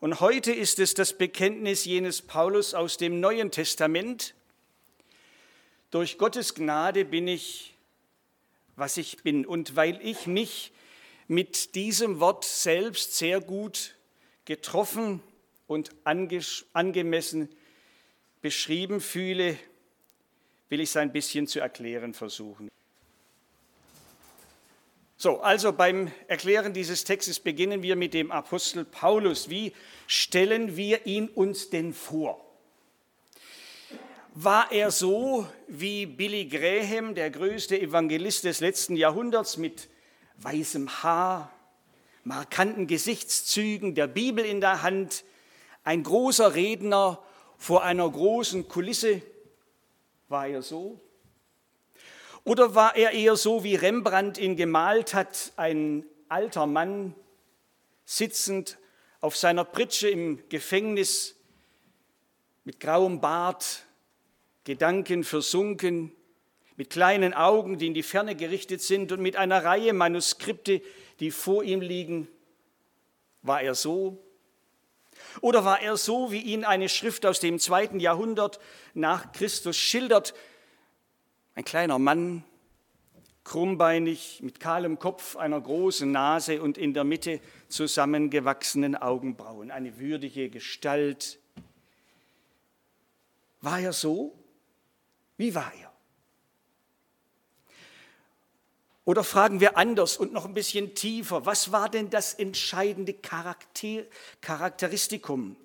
Und heute ist es das Bekenntnis jenes Paulus aus dem Neuen Testament. Durch Gottes Gnade bin ich, was ich bin. Und weil ich mich mit diesem Wort selbst sehr gut getroffen und angemessen beschrieben fühle, will ich es ein bisschen zu erklären versuchen. So, also beim Erklären dieses Textes beginnen wir mit dem Apostel Paulus. Wie stellen wir ihn uns denn vor? War er so wie Billy Graham, der größte Evangelist des letzten Jahrhunderts, mit weißem Haar, markanten Gesichtszügen, der Bibel in der Hand, ein großer Redner vor einer großen Kulisse? War er so? Oder war er eher so, wie Rembrandt ihn gemalt hat, ein alter Mann, sitzend auf seiner Pritsche im Gefängnis, mit grauem Bart, Gedanken versunken, mit kleinen Augen, die in die Ferne gerichtet sind und mit einer Reihe Manuskripte, die vor ihm liegen? War er so? Oder war er so, wie ihn eine Schrift aus dem zweiten Jahrhundert nach Christus schildert, ein kleiner Mann, krummbeinig, mit kahlem Kopf, einer großen Nase und in der Mitte zusammengewachsenen Augenbrauen, eine würdige Gestalt. War er so? Wie war er? Oder fragen wir anders und noch ein bisschen tiefer, was war denn das entscheidende Charakter, Charakteristikum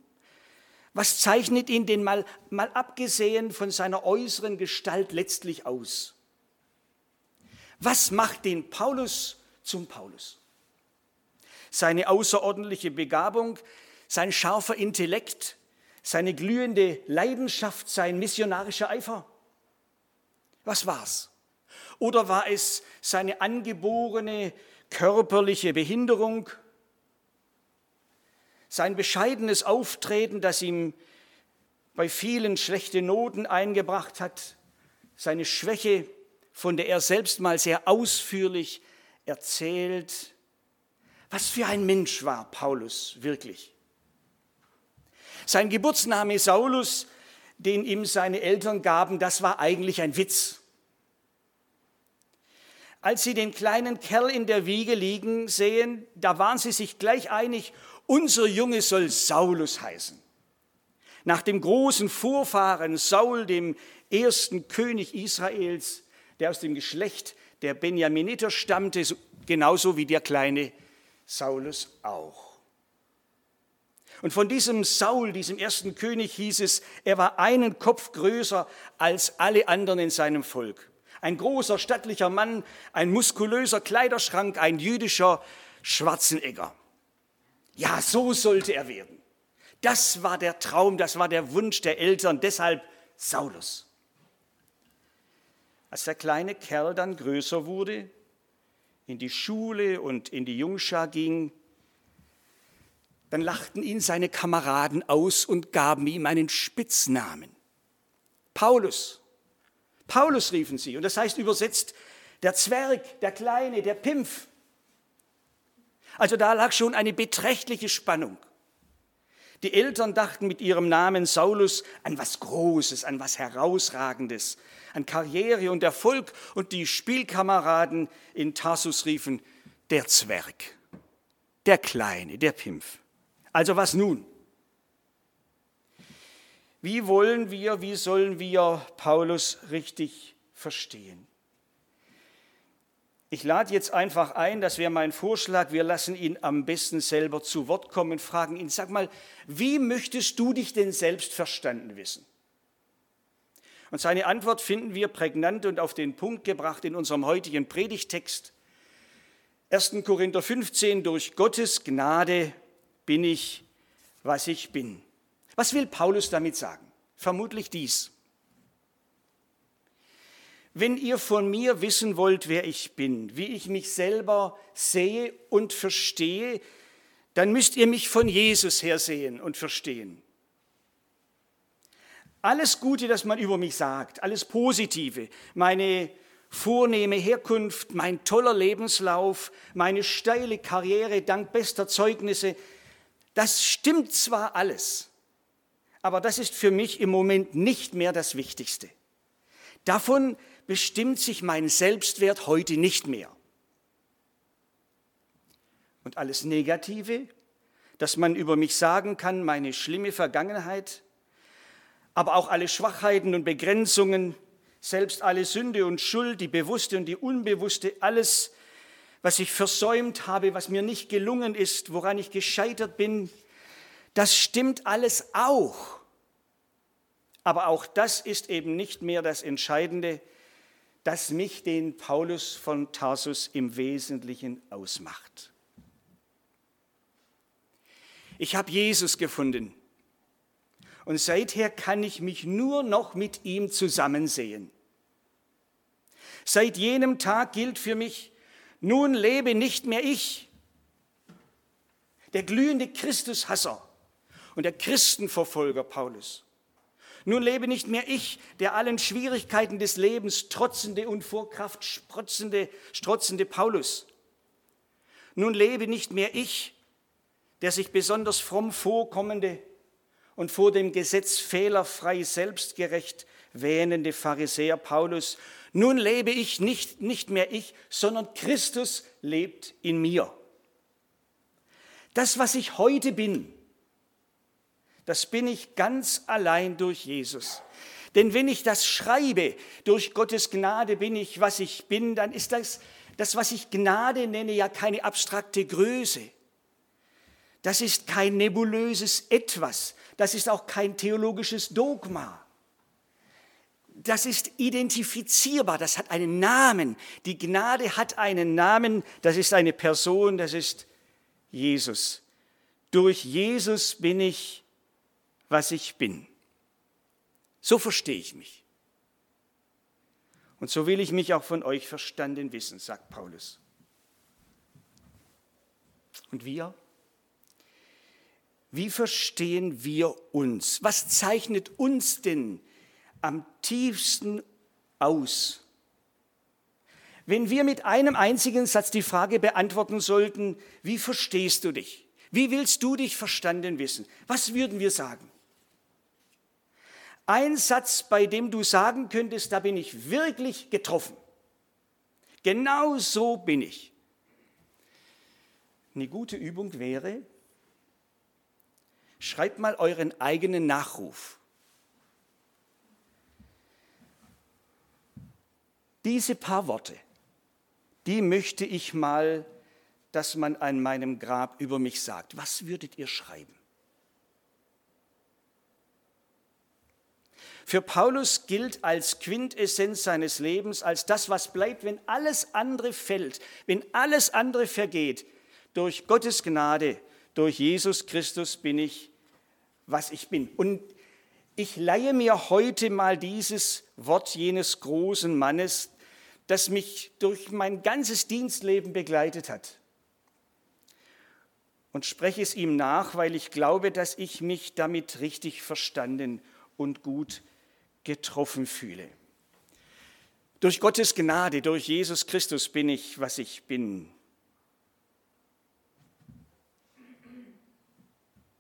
was zeichnet ihn denn mal, mal abgesehen von seiner äußeren Gestalt letztlich aus? Was macht den Paulus zum Paulus? Seine außerordentliche Begabung, sein scharfer Intellekt, seine glühende Leidenschaft, sein missionarischer Eifer? Was war's? Oder war es seine angeborene körperliche Behinderung, sein bescheidenes Auftreten, das ihm bei vielen schlechte Noten eingebracht hat, seine Schwäche, von der er selbst mal sehr ausführlich erzählt. Was für ein Mensch war Paulus wirklich? Sein Geburtsname Saulus, den ihm seine Eltern gaben, das war eigentlich ein Witz. Als sie den kleinen Kerl in der Wiege liegen sehen, da waren sie sich gleich einig, unser Junge soll Saulus heißen. Nach dem großen Vorfahren Saul, dem ersten König Israels, der aus dem Geschlecht der Benjaminiter stammte, genauso wie der kleine Saulus auch. Und von diesem Saul, diesem ersten König, hieß es, er war einen Kopf größer als alle anderen in seinem Volk. Ein großer, stattlicher Mann, ein muskulöser Kleiderschrank, ein jüdischer Schwarzenegger. Ja, so sollte er werden. Das war der Traum, das war der Wunsch der Eltern, deshalb Saulus. Als der kleine Kerl dann größer wurde, in die Schule und in die Jungschar ging, dann lachten ihn seine Kameraden aus und gaben ihm einen Spitznamen. Paulus. Paulus riefen sie. Und das heißt übersetzt der Zwerg, der Kleine, der Pimpf. Also da lag schon eine beträchtliche Spannung. Die Eltern dachten mit ihrem Namen Saulus an was Großes, an was Herausragendes, an Karriere und Erfolg und die Spielkameraden in Tarsus riefen, der Zwerg, der Kleine, der Pimpf. Also was nun? Wie wollen wir, wie sollen wir Paulus richtig verstehen? Ich lade jetzt einfach ein, das wäre mein Vorschlag, wir lassen ihn am besten selber zu Wort kommen fragen ihn, sag mal, wie möchtest du dich denn selbst verstanden wissen? Und seine Antwort finden wir prägnant und auf den Punkt gebracht in unserem heutigen Predigtext. 1. Korinther 15, durch Gottes Gnade bin ich, was ich bin. Was will Paulus damit sagen? Vermutlich dies. Wenn ihr von mir wissen wollt, wer ich bin, wie ich mich selber sehe und verstehe, dann müsst ihr mich von Jesus her sehen und verstehen. Alles Gute, das man über mich sagt, alles Positive, meine vornehme Herkunft, mein toller Lebenslauf, meine steile Karriere dank bester Zeugnisse, Das stimmt zwar alles, aber das ist für mich im Moment nicht mehr das Wichtigste. Davon bestimmt sich mein Selbstwert heute nicht mehr. Und alles Negative, das man über mich sagen kann, meine schlimme Vergangenheit, aber auch alle Schwachheiten und Begrenzungen, selbst alle Sünde und Schuld, die bewusste und die unbewusste, alles, was ich versäumt habe, was mir nicht gelungen ist, woran ich gescheitert bin, das stimmt alles auch. Aber auch das ist eben nicht mehr das Entscheidende, das mich den Paulus von Tarsus im Wesentlichen ausmacht. Ich habe Jesus gefunden und seither kann ich mich nur noch mit ihm zusammensehen. Seit jenem Tag gilt für mich, nun lebe nicht mehr ich, der glühende Christushasser und der Christenverfolger Paulus. Nun lebe nicht mehr ich, der allen Schwierigkeiten des Lebens trotzende und vor Kraft strotzende, strotzende Paulus. Nun lebe nicht mehr ich, der sich besonders fromm vorkommende und vor dem Gesetz fehlerfrei selbstgerecht wähnende Pharisäer Paulus. Nun lebe ich nicht, nicht mehr ich, sondern Christus lebt in mir. Das, was ich heute bin, das bin ich ganz allein durch Jesus. Denn wenn ich das schreibe, durch Gottes Gnade bin ich, was ich bin, dann ist das, das, was ich Gnade nenne, ja keine abstrakte Größe. Das ist kein nebulöses Etwas. Das ist auch kein theologisches Dogma. Das ist identifizierbar, das hat einen Namen. Die Gnade hat einen Namen, das ist eine Person, das ist Jesus. Durch Jesus bin ich was ich bin. So verstehe ich mich. Und so will ich mich auch von euch verstanden wissen, sagt Paulus. Und wir? Wie verstehen wir uns? Was zeichnet uns denn am tiefsten aus? Wenn wir mit einem einzigen Satz die Frage beantworten sollten, wie verstehst du dich? Wie willst du dich verstanden wissen? Was würden wir sagen? Ein Satz, bei dem du sagen könntest, da bin ich wirklich getroffen. Genau so bin ich. Eine gute Übung wäre, schreibt mal euren eigenen Nachruf. Diese paar Worte, die möchte ich mal, dass man an meinem Grab über mich sagt. Was würdet ihr schreiben? Für Paulus gilt als Quintessenz seines Lebens, als das, was bleibt, wenn alles andere fällt, wenn alles andere vergeht. Durch Gottes Gnade, durch Jesus Christus bin ich, was ich bin. Und ich leihe mir heute mal dieses Wort jenes großen Mannes, das mich durch mein ganzes Dienstleben begleitet hat. Und spreche es ihm nach, weil ich glaube, dass ich mich damit richtig verstanden und gut getroffen fühle. Durch Gottes Gnade, durch Jesus Christus bin ich, was ich bin.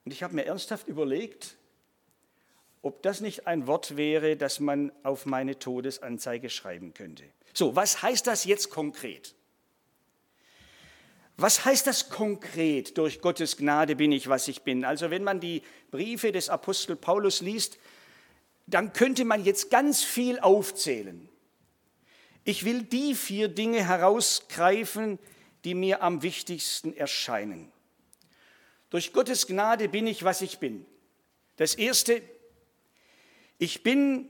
Und ich habe mir ernsthaft überlegt, ob das nicht ein Wort wäre, das man auf meine Todesanzeige schreiben könnte. So, was heißt das jetzt konkret? Was heißt das konkret? Durch Gottes Gnade bin ich, was ich bin. Also wenn man die Briefe des Apostel Paulus liest, dann könnte man jetzt ganz viel aufzählen. Ich will die vier Dinge herausgreifen, die mir am wichtigsten erscheinen. Durch Gottes Gnade bin ich, was ich bin. Das Erste, ich bin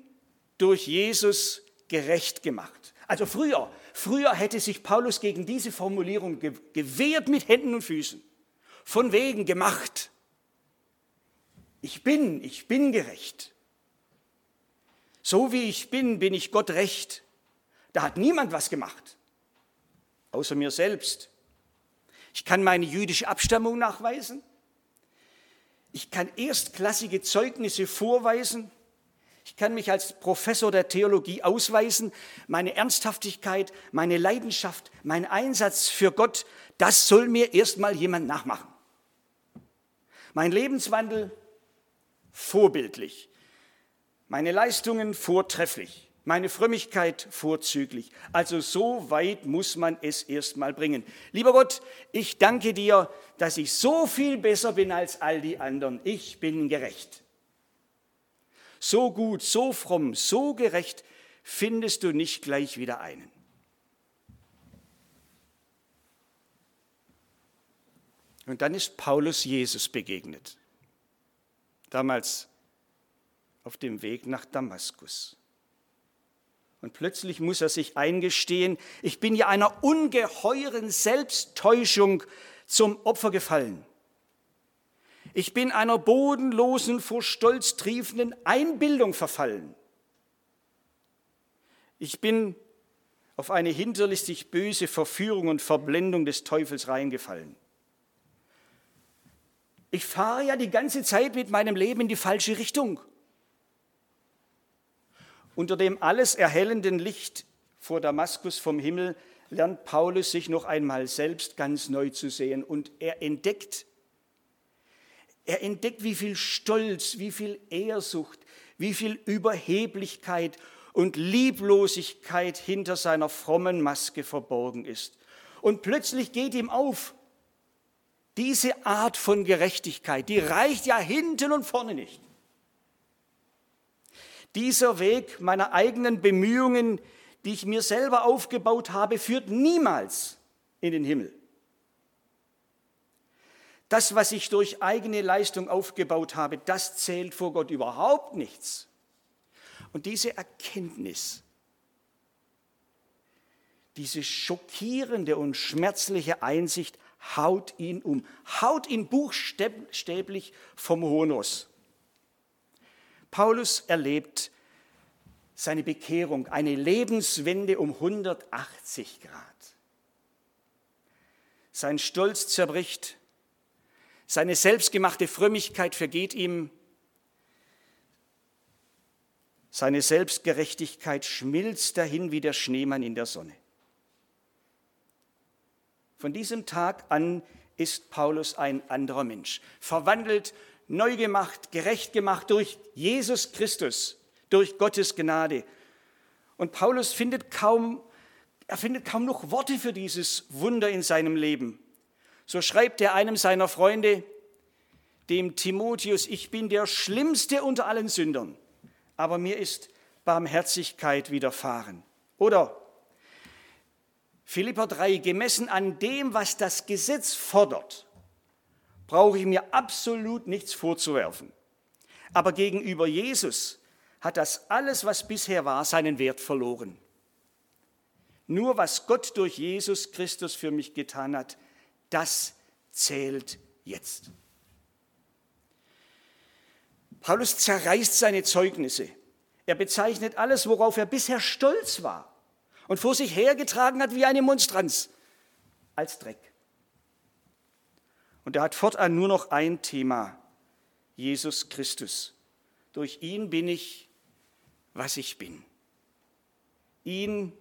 durch Jesus gerecht gemacht. Also früher, früher hätte sich Paulus gegen diese Formulierung gewehrt mit Händen und Füßen. Von wegen gemacht. Ich bin, ich bin gerecht. So wie ich bin, bin ich Gott recht. Da hat niemand was gemacht, außer mir selbst. Ich kann meine jüdische Abstammung nachweisen. Ich kann erstklassige Zeugnisse vorweisen. Ich kann mich als Professor der Theologie ausweisen. Meine Ernsthaftigkeit, meine Leidenschaft, mein Einsatz für Gott, das soll mir erstmal jemand nachmachen. Mein Lebenswandel vorbildlich. Meine Leistungen vortrefflich. Meine Frömmigkeit vorzüglich. Also so weit muss man es erstmal bringen. Lieber Gott, ich danke dir, dass ich so viel besser bin als all die anderen. Ich bin gerecht. So gut, so fromm, so gerecht findest du nicht gleich wieder einen. Und dann ist Paulus Jesus begegnet. Damals auf dem Weg nach Damaskus. Und plötzlich muss er sich eingestehen, ich bin ja einer ungeheuren Selbsttäuschung zum Opfer gefallen. Ich bin einer bodenlosen, vor Stolz triefenden Einbildung verfallen. Ich bin auf eine hinterlistig böse Verführung und Verblendung des Teufels reingefallen. Ich fahre ja die ganze Zeit mit meinem Leben in die falsche Richtung. Unter dem alles erhellenden Licht vor Damaskus vom Himmel lernt Paulus sich noch einmal selbst ganz neu zu sehen und er entdeckt, er entdeckt, wie viel Stolz, wie viel Ehrsucht, wie viel Überheblichkeit und Lieblosigkeit hinter seiner frommen Maske verborgen ist. Und plötzlich geht ihm auf, diese Art von Gerechtigkeit, die reicht ja hinten und vorne nicht. Dieser Weg meiner eigenen Bemühungen, die ich mir selber aufgebaut habe, führt niemals in den Himmel. Das, was ich durch eigene Leistung aufgebaut habe, das zählt vor Gott überhaupt nichts. Und diese Erkenntnis, diese schockierende und schmerzliche Einsicht haut ihn um, haut ihn buchstäblich vom Hohen Ross. Paulus erlebt seine Bekehrung, eine Lebenswende um 180 Grad. Sein Stolz zerbricht, seine selbstgemachte Frömmigkeit vergeht ihm, seine Selbstgerechtigkeit schmilzt dahin wie der Schneemann in der Sonne. Von diesem Tag an ist Paulus ein anderer Mensch, verwandelt neu gemacht, gerecht gemacht durch Jesus Christus, durch Gottes Gnade. Und Paulus findet kaum, er findet kaum noch Worte für dieses Wunder in seinem Leben. So schreibt er einem seiner Freunde, dem Timotheus, ich bin der schlimmste unter allen Sündern, aber mir ist Barmherzigkeit widerfahren. Oder Philipper 3, gemessen an dem, was das Gesetz fordert, brauche ich mir absolut nichts vorzuwerfen. Aber gegenüber Jesus hat das alles, was bisher war, seinen Wert verloren. Nur was Gott durch Jesus Christus für mich getan hat, das zählt jetzt. Paulus zerreißt seine Zeugnisse. Er bezeichnet alles, worauf er bisher stolz war und vor sich hergetragen hat wie eine Monstranz, als Dreck. Und er hat fortan nur noch ein Thema, Jesus Christus. Durch ihn bin ich, was ich bin. Ihn,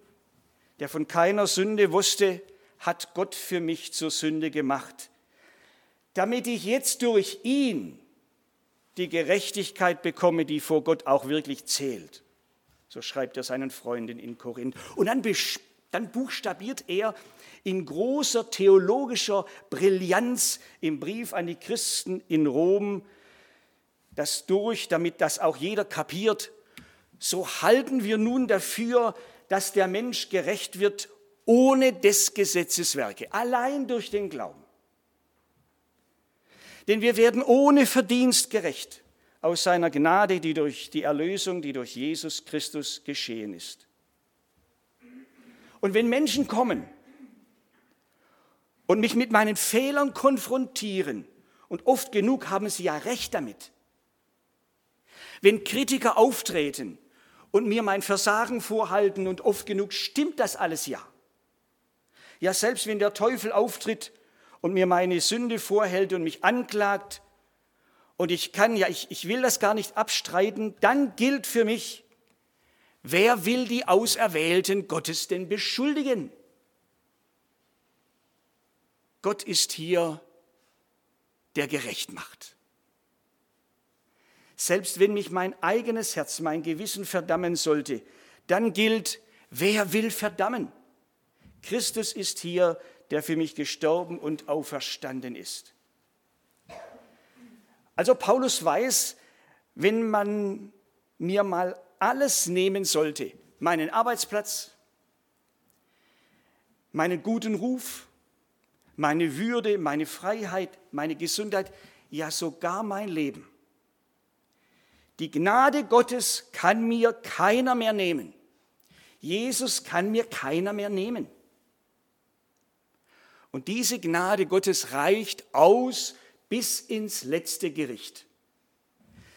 der von keiner Sünde wusste, hat Gott für mich zur Sünde gemacht, damit ich jetzt durch ihn die Gerechtigkeit bekomme, die vor Gott auch wirklich zählt. So schreibt er seinen Freunden in Korinth. Und dann, dann buchstabiert er in großer theologischer Brillanz im Brief an die Christen in Rom das durch, damit das auch jeder kapiert. So halten wir nun dafür, dass der Mensch gerecht wird ohne des Gesetzes Werke, allein durch den Glauben. Denn wir werden ohne Verdienst gerecht aus seiner Gnade, die durch die Erlösung, die durch Jesus Christus geschehen ist. Und wenn Menschen kommen und mich mit meinen Fehlern konfrontieren, und oft genug haben sie ja recht damit, wenn Kritiker auftreten und mir mein Versagen vorhalten, und oft genug stimmt das alles ja, ja selbst wenn der Teufel auftritt und mir meine Sünde vorhält und mich anklagt, und ich kann ja, ich, ich will das gar nicht abstreiten, dann gilt für mich, Wer will die Auserwählten Gottes denn beschuldigen? Gott ist hier, der gerecht macht. selbst wenn mich mein eigenes Herz, mein Gewissen verdammen sollte, dann gilt, wer will verdammen? Christus ist hier, der für mich gestorben und auferstanden ist. Also Paulus weiß, wenn man mir mal alles nehmen sollte, meinen Arbeitsplatz, meinen guten Ruf, meine Würde, meine Freiheit, meine Gesundheit, ja sogar mein Leben. Die Gnade Gottes kann mir keiner mehr nehmen. Jesus kann mir keiner mehr nehmen. Und diese Gnade Gottes reicht aus bis ins letzte Gericht.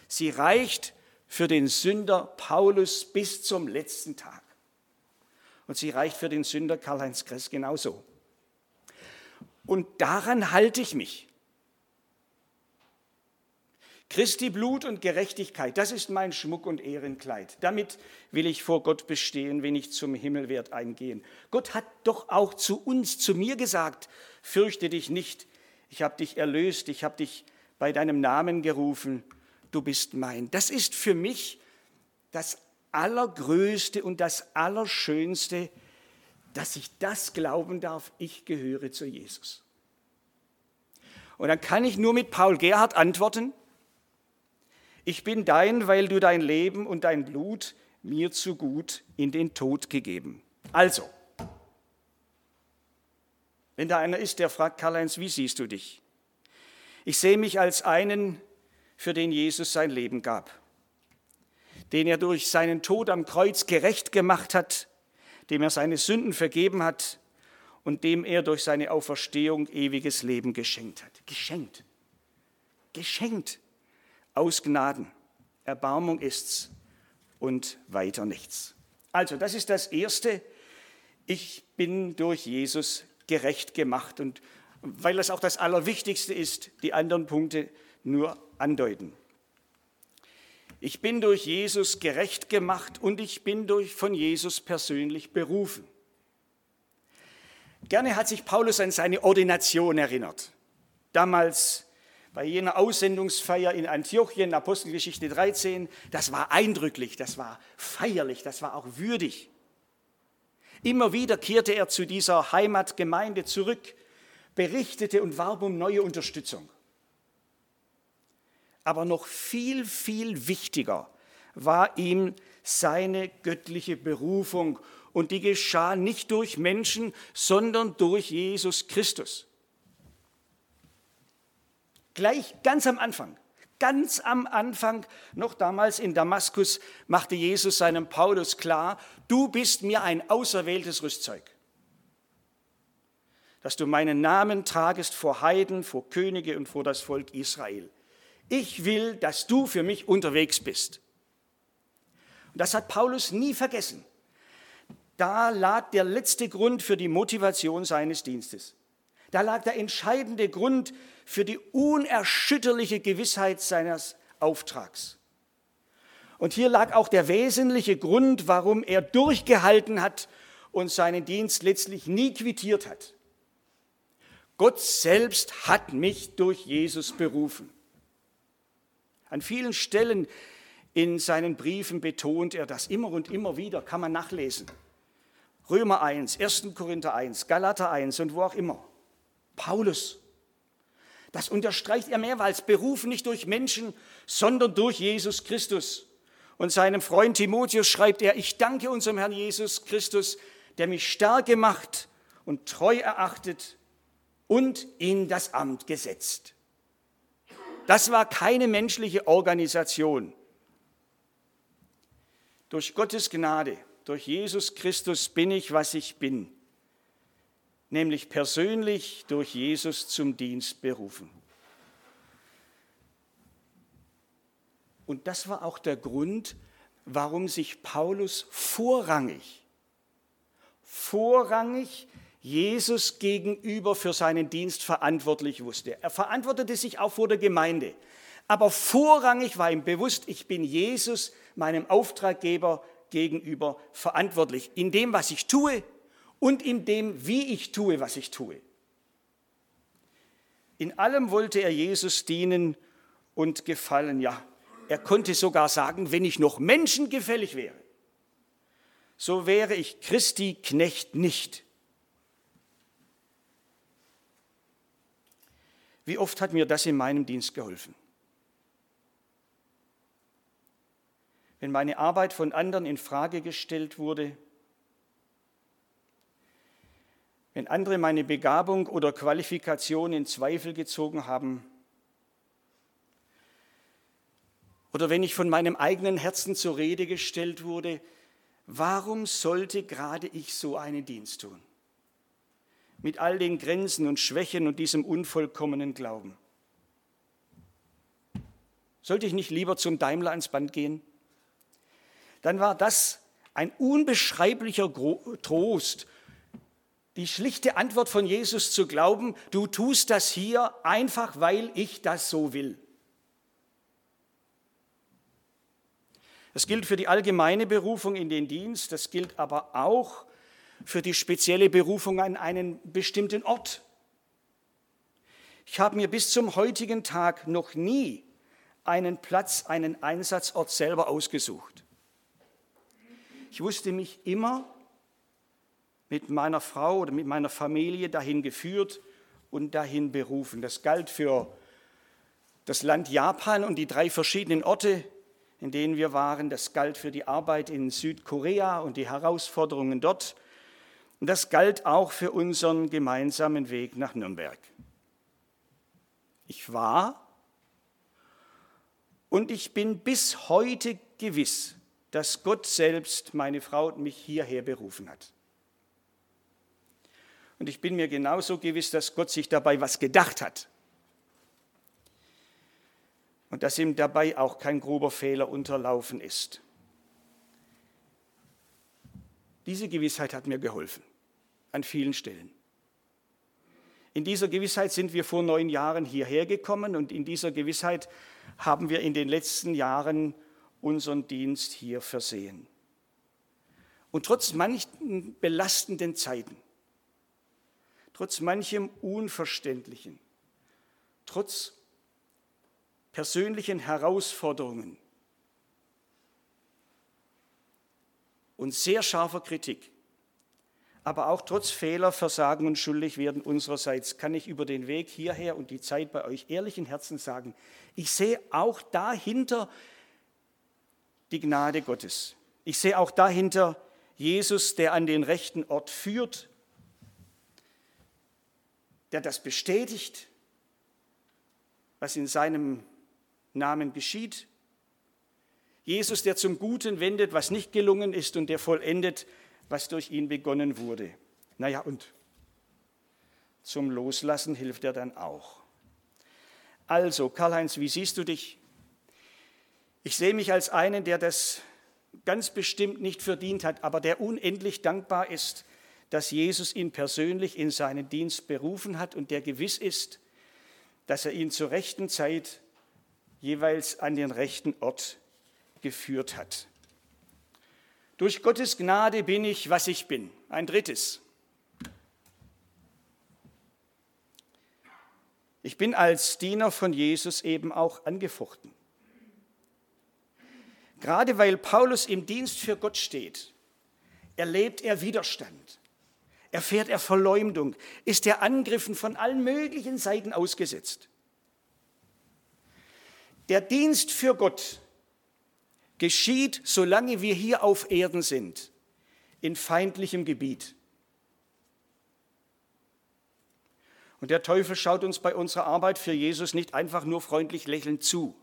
Sie reicht für den Sünder Paulus bis zum letzten Tag. Und sie reicht für den Sünder Karl-Heinz Kress genauso. Und daran halte ich mich. Christi Blut und Gerechtigkeit, das ist mein Schmuck und Ehrenkleid. Damit will ich vor Gott bestehen, wenn ich zum Himmel werde eingehen. Gott hat doch auch zu uns, zu mir gesagt, fürchte dich nicht, ich habe dich erlöst, ich habe dich bei deinem Namen gerufen, du bist mein. Das ist für mich das Allergrößte und das Allerschönste, dass ich das glauben darf, ich gehöre zu Jesus. Und dann kann ich nur mit Paul Gerhard antworten, ich bin dein, weil du dein Leben und dein Blut mir zu gut in den Tod gegeben. Also, wenn da einer ist, der fragt, Karl-Heinz, wie siehst du dich? Ich sehe mich als einen, für den Jesus sein Leben gab, den er durch seinen Tod am Kreuz gerecht gemacht hat, dem er seine Sünden vergeben hat und dem er durch seine Auferstehung ewiges Leben geschenkt hat. Geschenkt. Geschenkt aus Gnaden. Erbarmung ist's und weiter nichts. Also, das ist das Erste. Ich bin durch Jesus gerecht gemacht und weil das auch das Allerwichtigste ist, die anderen Punkte nur andeuten. Ich bin durch Jesus gerecht gemacht und ich bin durch, von Jesus persönlich berufen. Gerne hat sich Paulus an seine Ordination erinnert. Damals bei jener Aussendungsfeier in Antiochien, Apostelgeschichte 13, das war eindrücklich, das war feierlich, das war auch würdig. Immer wieder kehrte er zu dieser Heimatgemeinde zurück, berichtete und warb um neue Unterstützung. Aber noch viel, viel wichtiger war ihm seine göttliche Berufung und die geschah nicht durch Menschen, sondern durch Jesus Christus. Gleich ganz am Anfang, ganz am Anfang, noch damals in Damaskus, machte Jesus seinem Paulus klar, du bist mir ein auserwähltes Rüstzeug, dass du meinen Namen tragest vor Heiden, vor Könige und vor das Volk Israel. Ich will, dass du für mich unterwegs bist. Und das hat Paulus nie vergessen. Da lag der letzte Grund für die Motivation seines Dienstes. Da lag der entscheidende Grund für die unerschütterliche Gewissheit seines Auftrags. Und hier lag auch der wesentliche Grund, warum er durchgehalten hat und seinen Dienst letztlich nie quittiert hat. Gott selbst hat mich durch Jesus berufen. An vielen Stellen in seinen Briefen betont er das immer und immer wieder, kann man nachlesen. Römer 1, 1. Korinther 1, Galater 1 und wo auch immer. Paulus das unterstreicht er mehrmals. Berufen nicht durch Menschen, sondern durch Jesus Christus. Und seinem Freund Timotheus schreibt er, ich danke unserem Herrn Jesus Christus, der mich stark gemacht und treu erachtet und in das Amt gesetzt. Das war keine menschliche Organisation. Durch Gottes Gnade, durch Jesus Christus bin ich, was ich bin nämlich persönlich durch Jesus zum Dienst berufen. Und das war auch der Grund, warum sich Paulus vorrangig, vorrangig Jesus gegenüber für seinen Dienst verantwortlich wusste. Er verantwortete sich auch vor der Gemeinde. Aber vorrangig war ihm bewusst, ich bin Jesus, meinem Auftraggeber gegenüber verantwortlich. In dem, was ich tue, und in dem, wie ich tue, was ich tue. In allem wollte er Jesus dienen und gefallen. Ja, Er konnte sogar sagen, wenn ich noch menschengefällig wäre, so wäre ich Christi Knecht nicht. Wie oft hat mir das in meinem Dienst geholfen? Wenn meine Arbeit von anderen in Frage gestellt wurde, wenn andere meine Begabung oder Qualifikation in Zweifel gezogen haben, oder wenn ich von meinem eigenen Herzen zur Rede gestellt wurde, warum sollte gerade ich so einen Dienst tun? Mit all den Grenzen und Schwächen und diesem unvollkommenen Glauben. Sollte ich nicht lieber zum Daimler ans Band gehen? Dann war das ein unbeschreiblicher Trost, die schlichte Antwort von Jesus zu glauben, du tust das hier einfach, weil ich das so will. Das gilt für die allgemeine Berufung in den Dienst, das gilt aber auch für die spezielle Berufung an einen bestimmten Ort. Ich habe mir bis zum heutigen Tag noch nie einen Platz, einen Einsatzort selber ausgesucht. Ich wusste mich immer mit meiner Frau oder mit meiner Familie dahin geführt und dahin berufen. Das galt für das Land Japan und die drei verschiedenen Orte, in denen wir waren. Das galt für die Arbeit in Südkorea und die Herausforderungen dort. Und das galt auch für unseren gemeinsamen Weg nach Nürnberg. Ich war und ich bin bis heute gewiss, dass Gott selbst meine Frau und mich hierher berufen hat. Und ich bin mir genauso gewiss, dass Gott sich dabei was gedacht hat. Und dass ihm dabei auch kein grober Fehler unterlaufen ist. Diese Gewissheit hat mir geholfen, an vielen Stellen. In dieser Gewissheit sind wir vor neun Jahren hierher gekommen und in dieser Gewissheit haben wir in den letzten Jahren unseren Dienst hier versehen. Und trotz manchen belastenden Zeiten, trotz manchem Unverständlichen, trotz persönlichen Herausforderungen, und sehr scharfer Kritik, aber auch trotz Fehler, Versagen und Schuldigwerden unsererseits kann ich über den Weg hierher und die Zeit bei euch ehrlichen Herzen sagen, ich sehe auch dahinter die Gnade Gottes. Ich sehe auch dahinter Jesus, der an den rechten Ort führt, der das bestätigt, was in seinem Namen geschieht Jesus, der zum Guten wendet, was nicht gelungen ist und der vollendet, was durch ihn begonnen wurde. Naja, und zum Loslassen hilft er dann auch. Also, Karl-Heinz, wie siehst du dich? Ich sehe mich als einen, der das ganz bestimmt nicht verdient hat, aber der unendlich dankbar ist, dass Jesus ihn persönlich in seinen Dienst berufen hat und der gewiss ist, dass er ihn zur rechten Zeit jeweils an den rechten Ort geführt hat. Durch Gottes Gnade bin ich, was ich bin. Ein drittes. Ich bin als Diener von Jesus eben auch angefochten. Gerade weil Paulus im Dienst für Gott steht, erlebt er Widerstand, erfährt er Verleumdung, ist er Angriffen von allen möglichen Seiten ausgesetzt. Der Dienst für Gott geschieht, solange wir hier auf Erden sind, in feindlichem Gebiet. Und der Teufel schaut uns bei unserer Arbeit für Jesus nicht einfach nur freundlich lächelnd zu.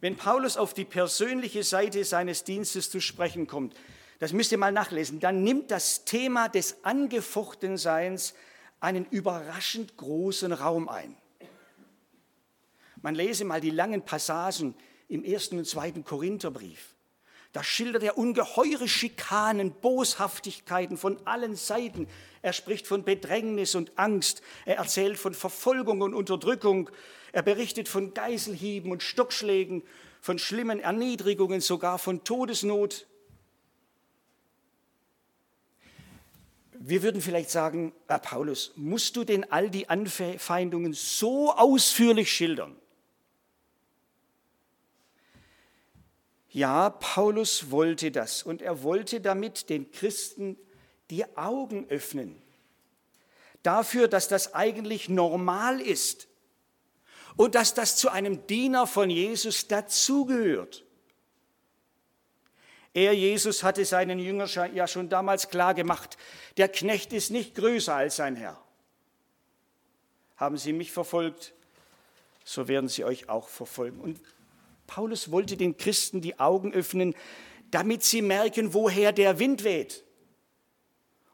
Wenn Paulus auf die persönliche Seite seines Dienstes zu sprechen kommt, das müsst ihr mal nachlesen, dann nimmt das Thema des Angefochtenseins einen überraschend großen Raum ein. Man lese mal die langen Passagen im ersten und zweiten Korintherbrief. Da schildert er ungeheure Schikanen, Boshaftigkeiten von allen Seiten. Er spricht von Bedrängnis und Angst. Er erzählt von Verfolgung und Unterdrückung. Er berichtet von Geiselhieben und Stockschlägen, von schlimmen Erniedrigungen, sogar von Todesnot. Wir würden vielleicht sagen, Herr Paulus, musst du denn all die Anfeindungen so ausführlich schildern? Ja, Paulus wollte das und er wollte damit den Christen die Augen öffnen. Dafür, dass das eigentlich normal ist und dass das zu einem Diener von Jesus dazugehört. Er, Jesus, hatte seinen Jüngern ja schon damals klar gemacht, der Knecht ist nicht größer als sein Herr. Haben Sie mich verfolgt, so werden Sie euch auch verfolgen. Und Paulus wollte den Christen die Augen öffnen, damit sie merken, woher der Wind weht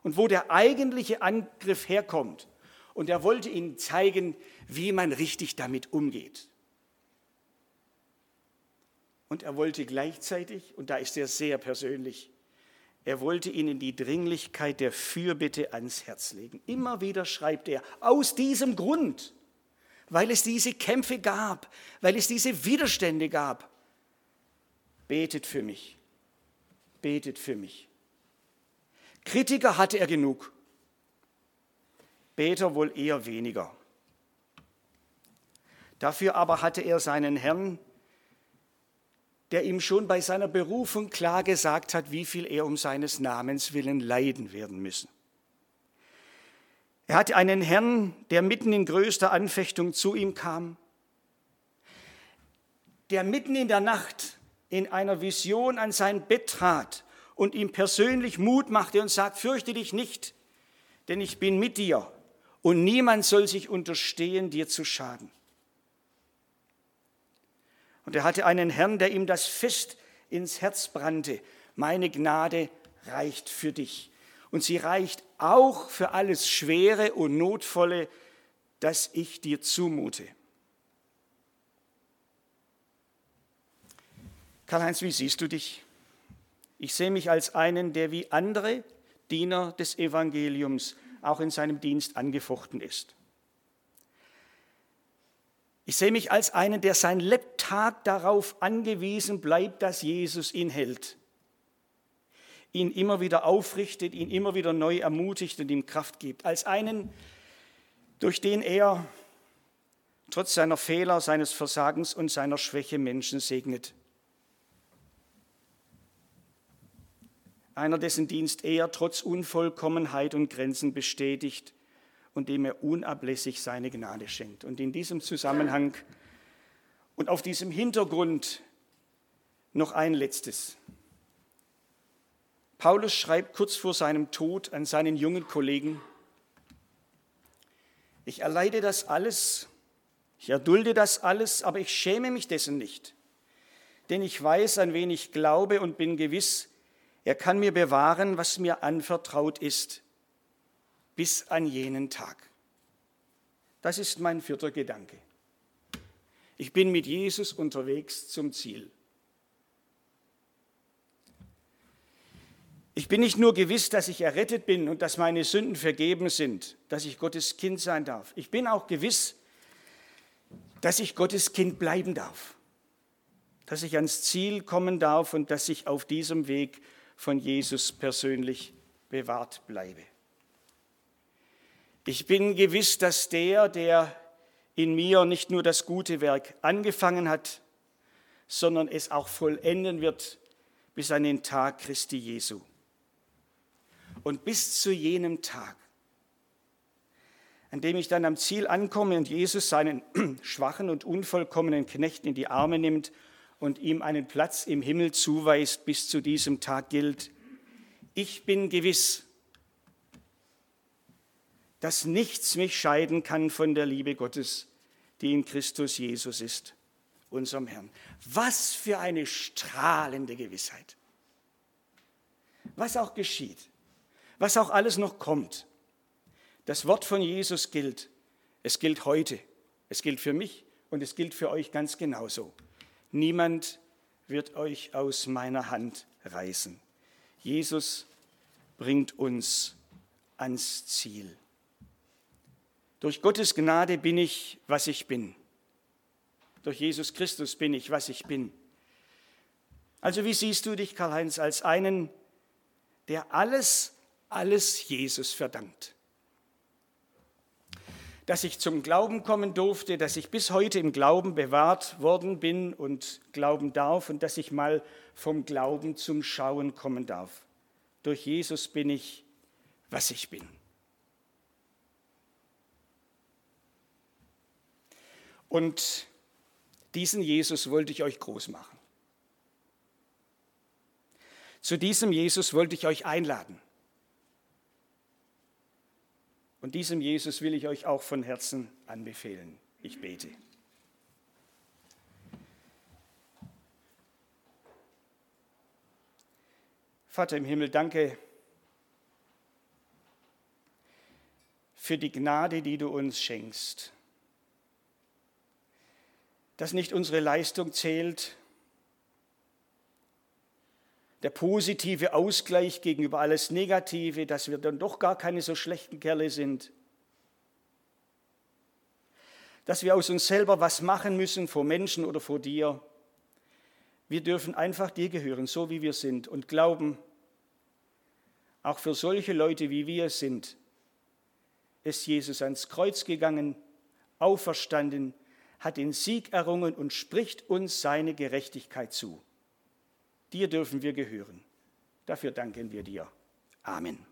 und wo der eigentliche Angriff herkommt. Und er wollte ihnen zeigen, wie man richtig damit umgeht. Und er wollte gleichzeitig, und da ist er sehr persönlich, er wollte ihnen die Dringlichkeit der Fürbitte ans Herz legen. Immer wieder schreibt er, aus diesem Grund, weil es diese Kämpfe gab, weil es diese Widerstände gab, betet für mich, betet für mich. Kritiker hatte er genug, Beter wohl eher weniger. Dafür aber hatte er seinen Herrn, der ihm schon bei seiner Berufung klar gesagt hat, wie viel er um seines Namens willen leiden werden müssen. Er hatte einen Herrn, der mitten in größter Anfechtung zu ihm kam, der mitten in der Nacht in einer Vision an sein Bett trat und ihm persönlich Mut machte und sagt, fürchte dich nicht, denn ich bin mit dir und niemand soll sich unterstehen, dir zu schaden. Und er hatte einen Herrn, der ihm das fest ins Herz brannte. Meine Gnade reicht für dich. Und sie reicht auch für alles Schwere und Notvolle, das ich dir zumute. Karl-Heinz, wie siehst du dich? Ich sehe mich als einen, der wie andere Diener des Evangeliums auch in seinem Dienst angefochten ist. Ich sehe mich als einen, der sein Lebtag darauf angewiesen bleibt, dass Jesus ihn hält, ihn immer wieder aufrichtet, ihn immer wieder neu ermutigt und ihm Kraft gibt. Als einen, durch den er trotz seiner Fehler, seines Versagens und seiner Schwäche Menschen segnet. Einer, dessen Dienst er trotz Unvollkommenheit und Grenzen bestätigt und dem er unablässig seine Gnade schenkt. Und in diesem Zusammenhang und auf diesem Hintergrund noch ein letztes. Paulus schreibt kurz vor seinem Tod an seinen jungen Kollegen, ich erleide das alles, ich erdulde das alles, aber ich schäme mich dessen nicht, denn ich weiß, an wen ich glaube und bin gewiss, er kann mir bewahren, was mir anvertraut ist bis an jenen Tag. Das ist mein vierter Gedanke. Ich bin mit Jesus unterwegs zum Ziel. Ich bin nicht nur gewiss, dass ich errettet bin und dass meine Sünden vergeben sind, dass ich Gottes Kind sein darf. Ich bin auch gewiss, dass ich Gottes Kind bleiben darf, dass ich ans Ziel kommen darf und dass ich auf diesem Weg von Jesus persönlich bewahrt bleibe. Ich bin gewiss, dass der, der in mir nicht nur das gute Werk angefangen hat, sondern es auch vollenden wird bis an den Tag Christi Jesu. Und bis zu jenem Tag, an dem ich dann am Ziel ankomme und Jesus seinen schwachen und unvollkommenen Knecht in die Arme nimmt und ihm einen Platz im Himmel zuweist, bis zu diesem Tag gilt, ich bin gewiss, dass nichts mich scheiden kann von der Liebe Gottes, die in Christus Jesus ist, unserem Herrn. Was für eine strahlende Gewissheit. Was auch geschieht, was auch alles noch kommt. Das Wort von Jesus gilt. Es gilt heute. Es gilt für mich und es gilt für euch ganz genauso. Niemand wird euch aus meiner Hand reißen. Jesus bringt uns ans Ziel. Durch Gottes Gnade bin ich, was ich bin. Durch Jesus Christus bin ich, was ich bin. Also wie siehst du dich, Karl-Heinz, als einen, der alles, alles Jesus verdankt? dass ich zum Glauben kommen durfte, dass ich bis heute im Glauben bewahrt worden bin und glauben darf und dass ich mal vom Glauben zum Schauen kommen darf. Durch Jesus bin ich, was ich bin. Und diesen Jesus wollte ich euch groß machen. Zu diesem Jesus wollte ich euch einladen. Und diesem Jesus will ich euch auch von Herzen anbefehlen. Ich bete. Vater im Himmel, danke für die Gnade, die du uns schenkst. Dass nicht unsere Leistung zählt, der positive Ausgleich gegenüber alles Negative, dass wir dann doch gar keine so schlechten Kerle sind. Dass wir aus uns selber was machen müssen vor Menschen oder vor dir. Wir dürfen einfach dir gehören, so wie wir sind und glauben, auch für solche Leute wie wir sind, ist Jesus ans Kreuz gegangen, auferstanden, hat den Sieg errungen und spricht uns seine Gerechtigkeit zu. Dir dürfen wir gehören. Dafür danken wir dir. Amen.